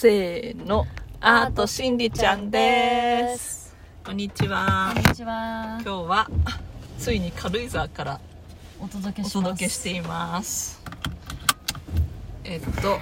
せーの。アートしんりちゃんです。こんにちは。こんにちは。今日はついに軽井沢からお届けおします。届けしています。えっと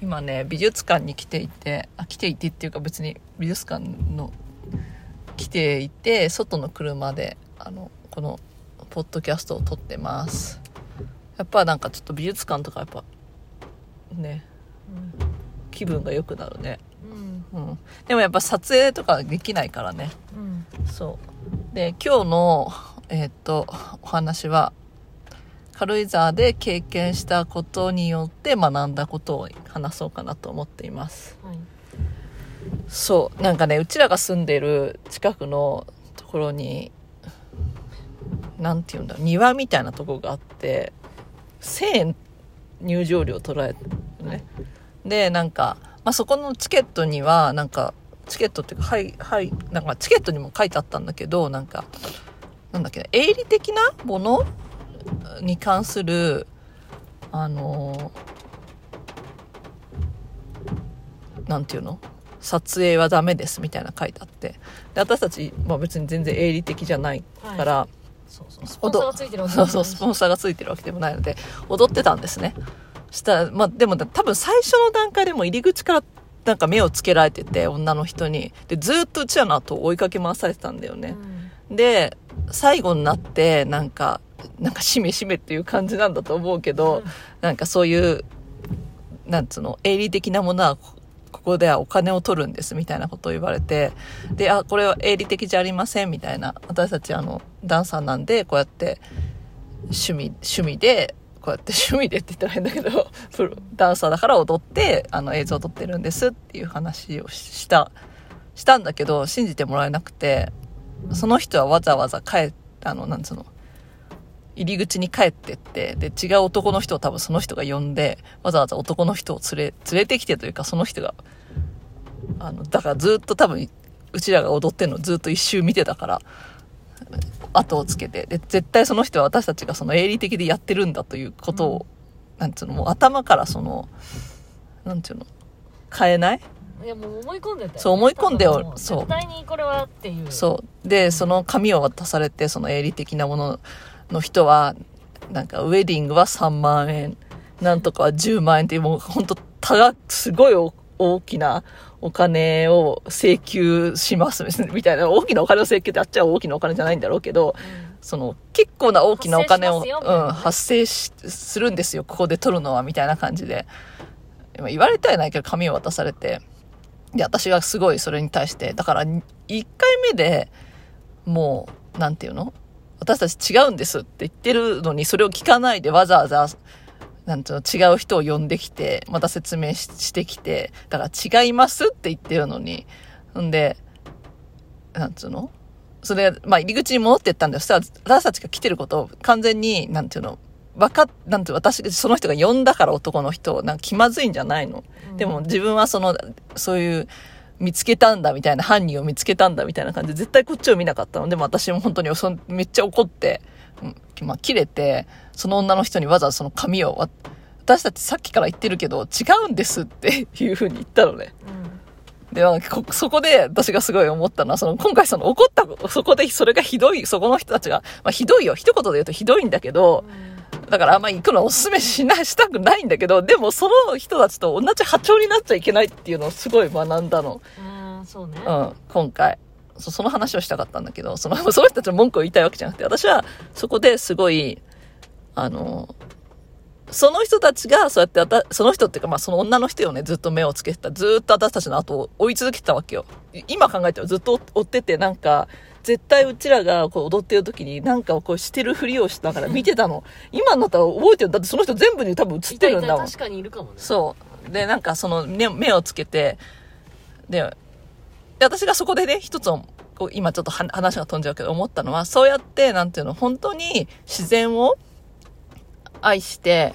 今ね美術館に来ていてあ来ていてっていうか別に美術館の来ていて外の車であのこのポッドキャストを撮ってます。やっぱなんかちょっと美術館とかやっぱね気分が良くなるね。うん。うん。でもやっぱ撮影とかできないからね。うん。そう。で今日のえっとお話は軽井沢で経験したことによって学んだことを話そうかなと思っています。はい。そう。なんかねうちらが住んでる近くのところになんていうんだ庭みたいなところがあって1000円入場料取られてるねでなんか、まあ、そこのチケットにはなんかチケットっていうかはいはいなんかチケットにも書いてあったんだけどなんかなんだっけな営利的なものに関するあのなんていうの撮影はダメですみたいな書いてあって。で私たち、まあ、別に全然営利的じゃないから、そうそう。スポンサーがついそうそうスポンサーがついてるわけでもないので踊ってたんですねしたらまあでも多分最初の段階でも入り口からなんか目をつけられてて女の人に。でずっとうちらの後を追いかけ回されてたんだよね、で最後になってなんかなんかしめしめっていう感じなんだと思うけど、うん。なんかそういうなんつうの営利的なものはこここではお金を取るんですみたいなことを言われてであこれは営利的じゃありませんみたいな。私たちあのダンサーなんでこうやって趣味趣味でこうやって趣味でって言ったら変だけど プロダンサーだから踊ってあの映像を撮ってるんですっていう話をしたしたんだけど信じてもらえなくてその人はわざわざ帰っあのなんつうの入り口に帰ってってで違う男の人を多分その人が呼んでわざわざ男の人を連れ連れてきてというかその人があのだからずっと多分うちらが踊ってるのずっと一周見てたから後をつけて。で絶対その人は私たちがその営利的でやってるんだということを、なんつうのもう頭からそのなんていうの変えない？いやもう思い込んでそう思い込んでよそう。絶対にこれはっていう。そう。で、その紙を渡されて、その営利的なものの人は、なんか、ウェディングは3万円、なんとかは10万円っていう、もう本当たが、すごいお大きなお金を請求しますみたいな、大きなお金を請求ってあっちは大きなお金じゃないんだろうけど、その、結構な大きなお金を、うん、ね発生しするんですよ、ここで取るのは、みたいな感じで。今言われたやないけど、紙を渡されて。で、私がすごいそれに対して、だから、1回目でもう、なんていうの？私たち違うんですって言ってるのに、それを聞かないでわざわざ、なんていうの、違う人を呼んできて、また説明ししてきて、だから違いますって言ってるのに、んで、なんつうの？それ、まあ、入り口に戻ってったんだよ。そしたら、私たちが来てることを完全に、なんていうの、わかっ、なんていうの？私、その人が呼んだから男の人を、なんか気まずいんじゃないの？うんでも自分はその、そういう、見つけたんだみたいな、犯人を見つけたんだみたいな感じで、絶対こっちを見なかったの。でも私も本当にそのめっちゃ怒って、うんまあ、切れて、その女の人にわざわざその紙を、わ私たちさっきから言ってるけど、違うんですって いう風に言ったのね。うんで、なんかこそこで私がすごい思ったのは、その今回その怒った、そこでそれがひどい、そこの人たちが、まあひどいよ、一言で言うとひどいんだけど、だからあんまり行くのはおすすめしない、したくないんだけど、でもその人たちと同じ波長になっちゃいけないっていうのをすごい学んだの。うんうんそうねうん、今回。そその話をしたかったんだけど、その、その人たちの文句を言いたいわけじゃなくて、私はそこですごい、あの、その人たちが、そうやってあた、その人っていうか、まあその女の人をね、ずっと目をつけてた。ずっと私たちの後を追い続けてたわけよ。い今考えてもずっと追ってて、なんか、絶対うちらがこう踊ってる時になんかをこうしてるふりをしながら見てたの。今になったら覚えてる。だってその人全部に多分映っいたいてるんだもん。た確かにいるかもねそう。で、なんかその目目をつけて、で、で私がそこでね、一つを、こう今ちょっとは話が飛んじゃうけど思ったのは、そうやって、なんていうの、本当に自然を愛して、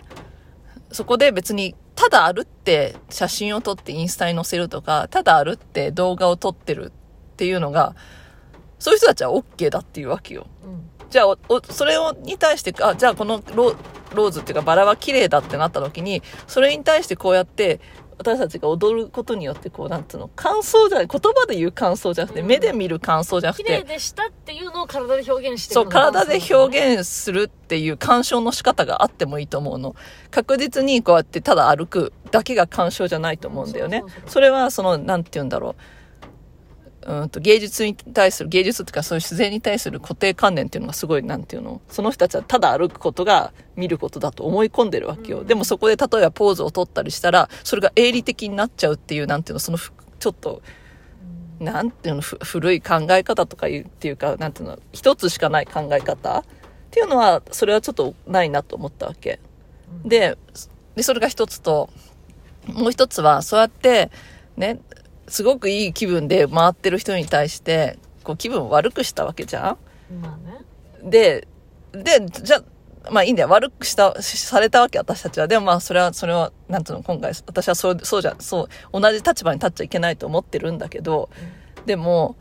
そこで別に、ただ歩って写真を撮ってインスタに載せるとか、ただ歩って動画を撮ってるっていうのが、そういう人たちは OK だっていうわけよ。うんじゃあ、それをに対して、あ、じゃあこのロローズっていうかバラは綺麗だってなった時に、それに対してこうやって、私たちが踊ることによってこうなんつうの感想じゃない言葉で言う感想じゃなくて、うん。目で見る感想じゃなく綺麗てでしたっていうのを体で表現してそう体で表現現するっていう鑑賞の仕方があってもいいと思うの。確実にこうやってただ歩くだけが鑑賞じゃないと思うんだよね、それはそのなんて言うんだろううんと芸術に対する芸術っていうかそういう自然に対する固定観念っていうのがすごいなんていうの？その人たちはただ歩くことが見ることだと思い込んでるわけよ、うん。でもそこで例えばポーズを取ったりしたらそれが営利的になっちゃうっていうなんていうのそのふちょっとなんていうのふ古い考え方とかいうっていうかなんていうの一つしかない考え方っていうのはそれはちょっとないなと思ったわけ。ででそれが一つともう一つはそうやってねすごくいい気分で回ってる人に対してこう気分を悪くしたわけじゃまあね。んででじゃまあいいんだよ。悪くしたしされたわけ私たちは。でもまあそれはそれはなんていうの今回私はそうそうじゃそう同じ立場に立っちゃいけないと思ってるんだけどでも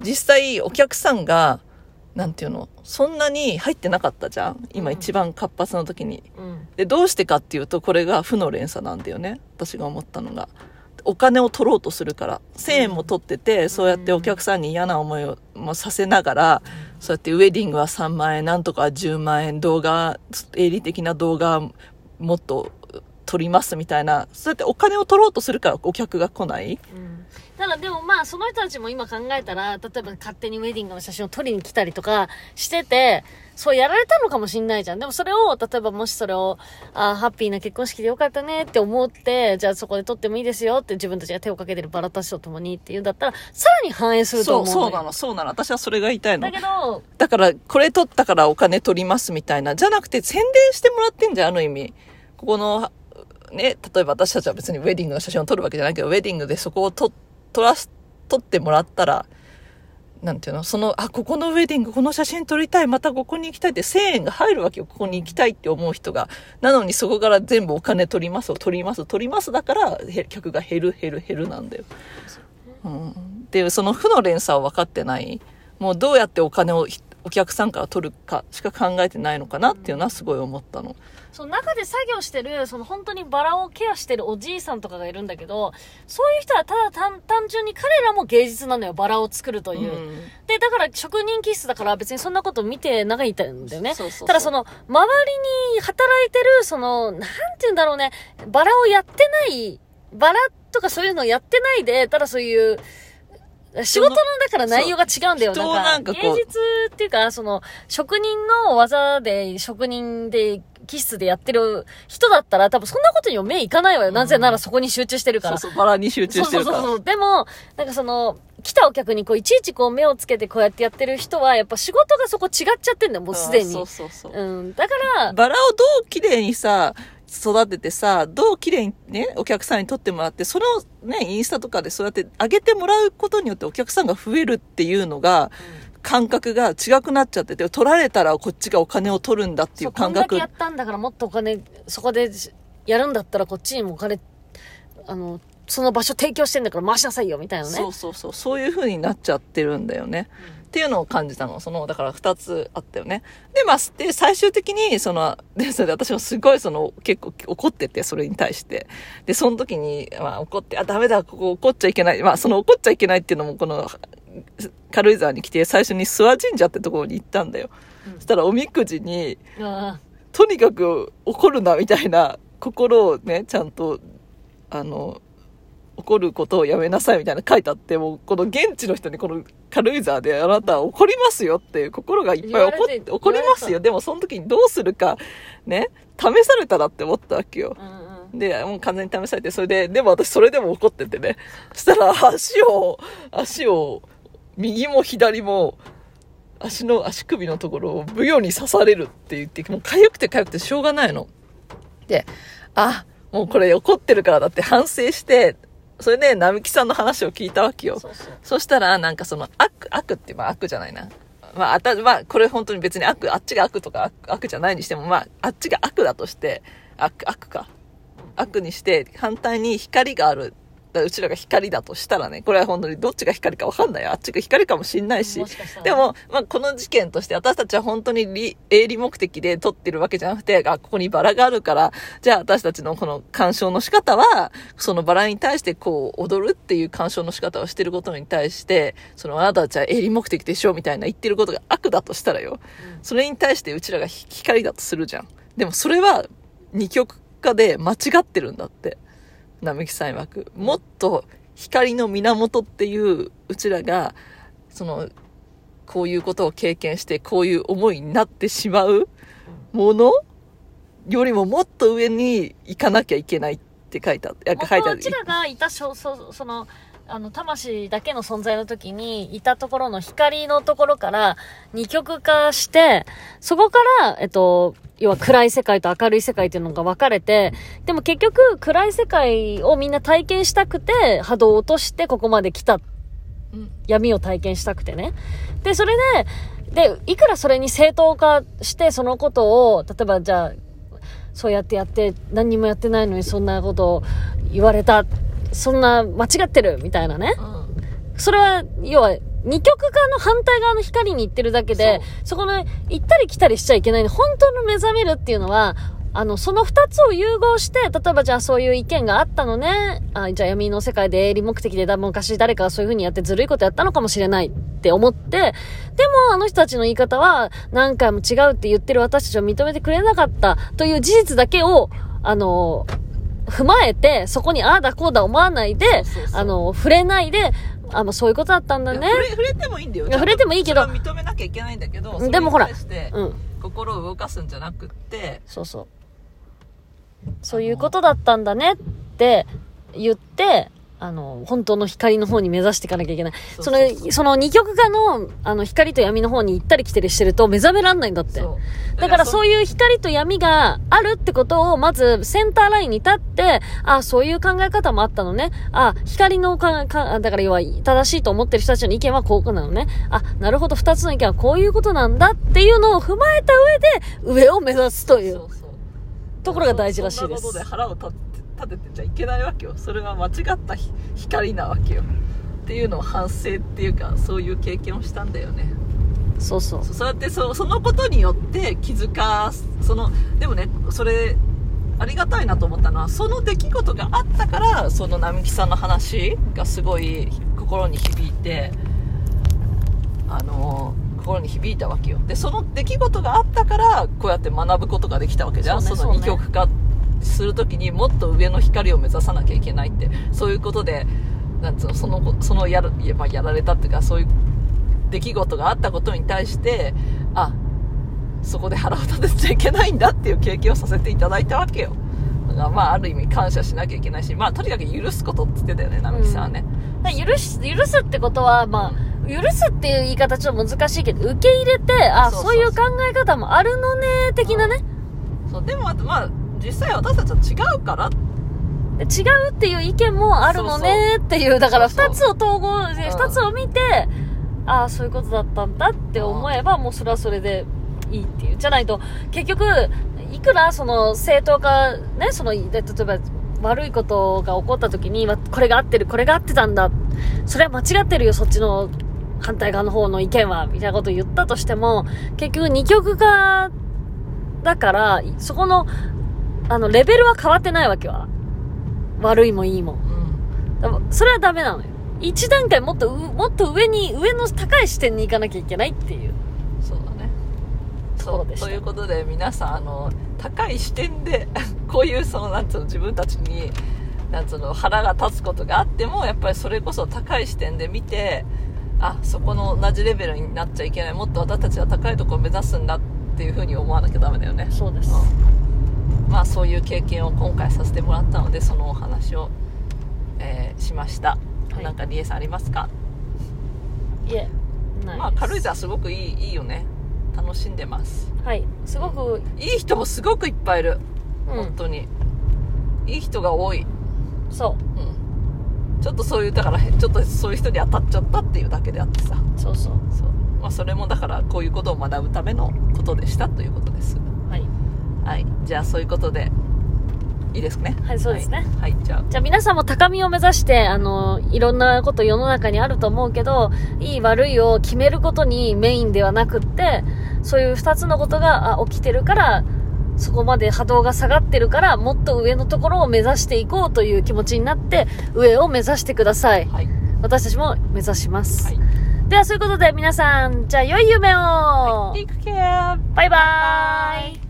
実際お客さんがなんていうのそんなに入ってなかったじゃん？今うん。一番活発な時に。うん。でどうしてかっていうとこれが負の連鎖なんだよね。私が思ったのがお金を取ろうとするから1000円も取ってて、そうやってお客さんに嫌な思いをもさせながら、そうやってウェディングは3万円なんとか10万円動画営利的な動画もっと撮りますみたいなそうやってお金を取ろうとするからお客が来ない。うんただでもまあその人たちも今考えたら例えば勝手にウェディングの写真を撮りに来たりとかしててそうやられたのかもしんないじゃん。でもそれを例えばもしそれをあーハッピーな結婚式でよかったねって思ってじゃあそこで撮ってもいいですよって自分たちが手をかけてるバラたちと共にっていうんだったらさらに反映すると思うそうそうなの。そうなの。私はそれが言いたいの。だけどだから、これ取ったからお金取りますみたいな。じゃなくて、宣伝してもらってんじゃん、あの意味。ここの、ね、例えば私たちは別にウェディングの写真を撮るわけじゃないけど、ウェディングでそこを撮、撮らす、撮ってもらったら、なんていうのその、あ、ここのウェディング、この写真撮りたい、またここに行きたいって1000円が入るわけよ。ここに行きたいって思う人が。なのにそこから全部お金取りますを取ります、取りますだから、へ客が減る、減る、減るなんだよ。うん。っていう、その負の連鎖を分かってない。もうどうやってお金をひお客さんから取るかしか考えてないのかなっていうのはすごい思ったの。その中で作業してる、その本当にバラをケアしてるおじいさんとかがいるんだけど、そういう人はただ単単純に彼らも芸術なのよ、バラを作るという。うんで、だから職人気質だから別にそんなこと見て長いたんだよね。そうそうそうただその、周りに働いてる、その、なんて言うんだろうね、バラをやってない、バラとかそういうのをやってないで、ただそういう、仕事のだから内容が違うんだよ。ななんんかこうか芸術っていうか、その、職人の技で、職人で、気質でやってる人だったら多分そんなことにも目いかないわよ。なぜならそこに集中してるから。そうそう、バラに集中してるから。そうそうそうそう。でも、なんかその、来たお客にこう、いちいちこう目をつけてこうやってやってる人は、やっぱ仕事がそこ違っちゃってんだよ、もうすでに。そうそうそう。うん。だから、バラをどう綺麗にさ、育ててさ、どう綺麗にね、お客さんに撮ってもらって、それをね、インスタとかでそうやって上げてもらうことによってお客さんが増えるっていうのが、感覚が違くなっちゃってて、取られたらこっちがお金を取るんだっていそう感覚んだけや。ったんだからもっとお金、そこでやるんだったらこっちにもお金、あの、その場所提供してんだから回しなさいよ、みたいなね。そうそうそう。そういう風になっちゃってるんだよね。っていうのを感じたの。その、だから二つあったよね。で、まあ、で、最終的に、その、で、それで私もすごいその、結構怒ってて、それに対して。で、その時に、まあ、怒って、あ、ダメだ、ここ怒っちゃいけない。まあ、その怒っちゃいけないっていうのも、この、軽井沢に来て、最初に諏訪神社ってところに行ったんだよ。うんそしたら、おみくじに、あとにかく怒るな、みたいな心をね、ちゃんと、あの、怒ることをやめなさいみたいな書いてあって、もうこの現地の人にこの軽井沢であなたは怒りますよっていう心がいっぱい怒って怒りますよ。でもその時にどうするか、ね、試されたらって思ったわけよ。あうんうん。で、もう完全に試されて、それで、でも私それでも怒っててね。そしたら足を、足を、右も左も、足の、足首のところをブヨに刺されるって言って、もう痒くて痒くてしょうがないの。で、あ、もうこれ怒ってるからだって反省して、それで、並木さんの話を聞いたわけよ。そうそう。そしたら、なんかその悪、悪って、まあ悪じゃないな。まあ、あた、まあ、これ本当に別に悪、あっちが悪とか悪悪じゃないにしても、まあ、あっちが悪だとして、悪、悪か。悪にして、反対に光がある。らうちらが光だとしたらね、これは本当にどっちが光かわかんないよ。あっちが光かもしんないしもしかしでも、まあ、この事件として私たちは本当に利営利目的で撮ってるわけじゃなくて、あ、ここにバラがあるから、じゃあ私たちのこの鑑賞の仕方は、そのバラに対してこう、踊るっていう鑑賞の仕方をしてることに対して、そのあなたたちは営利目的でしょみたいな言ってることが悪だとしたらよ。それに対してうちらがひ光だとするじゃん。でもそれは二極化で間違ってるんだって。並木さん曰く。もっと光の源っていううちらが、その、こういうことを経験してこういう思いになってしまうものよりももっと上に行かなきゃいけないって書いてあって、書いてあるうち。らがいたしょそそのあの魂だけの存在の時にいたところの光のところから二極化してそこから、えっと、要は暗い世界と明るい世界っていうのが分かれてでも結局暗い世界をみんな体験したくて波動を落としてここまで来た闇を体験したくてね。で、それで、で、いくらそれに正当化して、そのことを、例えばじゃあ、そうやってやって、何にもやってないのにそんなことを言われた、そんな間違ってる、みたいなね。うんそれは、要は、二極化の反対側の光に行ってるだけで、そこの行ったり来たりしちゃいけないの。本当の目覚めるっていうのは、あの、その二つを融合して、例えばじゃあそういう意見があったのね。あじゃあ闇の世界で営利目的でだ昔誰かがそういう風にやってずるいことやったのかもしれないって思って、でもあの人たちの言い方は何回も違うって言ってる私たちを認めてくれなかったという事実だけを、あの、踏まえて、そこにああだこうだ思わないで、そうそうそうあの、触れないで、あ、もうそういうことだったんだね。触れ触れてもいいんだよ。いや触れてもいいけど認めなきゃいけないんだけど、でもほらうん。心を動かすんじゃなくって、そうそう。そういうことだったんだねって言って、あの、本当の光の方に目指していかなきゃいけない。その、その二極化の、あの、光と闇の方に行ったり来たりしてると目覚めらんないんだって。だからそういう光と闇があるってことを、まずセンターラインに立って、あそういう考え方もあったのね。あ光のか、か、だから要は正しいと思ってる人たちの意見はこうなのね。あ、なるほど、二つの意見はこういうことなんだっていうのを踏まえた上で、上を目指すというところが大事らしいですそんなことで。腹を立て立ててちゃいけないわけよ。それは間違ったひ光なわけよ。っていうのを反省っていうかそういう経験をしたんだよね。そうそう。そうやってそそのことによって気づかそのでもねそれありがたいなと思ったのはその出来事があったからその並木さんの話がすごい心に響いてあの心に響いたわけよ。でその出来事があったからこうやって学ぶことができたわけじゃん。そ,、ねそうね。二極化するときにもっと上の光を目指さなきゃいけないってそういうことでなんつうのそのそのやら,いや、まあ、やられたっていうかそういう出来事があったことに対してあそこで腹を立てちゃいけないんだっていう経験をさせていただいたわけよ。だからまあある意味感謝しなきゃいけないしまあとにかく許すことって言ってたよね並木さんはね、だから許し、許すってことは、まあ、許すっていう言い方ちょっと難しいけど、受け入れて、あ、そういう考え方もあるのね、的なね。そうでもあとまあ実際私たちは違うから。で違うっていう意見もあるのねっていう、だからそう二つを統合で、うん。二つを見て、ああ、そういうことだったんだって思えば、もうそれはそれでいいっていう。じゃないと、結局、いくらその正当化、ね、その、で例えば、悪いことが起こった時に、わこれが合ってる、これが合ってたんだ。それは間違ってるよ、そっちの反対側の方の意見は、みたいなことを言ったとしても、結局二極化だから、そこの、あの、レベルは変わってないわけは。悪いもいいも。うんそれはダメなのよ。一段階もっとう、もっと上に、上の高い視点に行かなきゃいけないっていう。そうだねそうでということで皆さんあの高い視点で こういうそのなんつうの自分たちになんつうの腹が立つことがあってもやっぱりそれこそ高い視点で見てあそこの同じレベルになっちゃいけないもっと私たちは高いところを目指すんだっていうふうに思わなきゃダメだよねそうです。うんまあそういう経験を今回させてもらったのでそのお話を、えーしました、はい。なんかリエさんありますか？いえ、ない。まあ軽井沢すごくいいいいよね。楽しんでます。はい。すごく、いい人もすごくいっぱいいる、うん。本当に。いい人が多い、そう。ん、ちょっとそういうだからちょっとそういう人に当たっちゃったっていうだけであってさ。う。そうそう。そう、まあ、それもだからこういうことを学ぶためのことでしたということですはい。はいじゃあそういうことでいいですね？はいそうですねはい。はい、じゃあ。じゃあ皆さんも高みを目指して、あの、いろんなこと世の中にあると思うけど、いい悪いを決めることにメインではなくって、そういう二つのことがあ起きてるから、そこまで波動が下がってるから、もっと上のところを目指していこうという気持ちになって、上を目指してください。はい。私たちも目指します。はい。ではそういうことで皆さん、じゃあ良い夢を、Take care! バイバーイ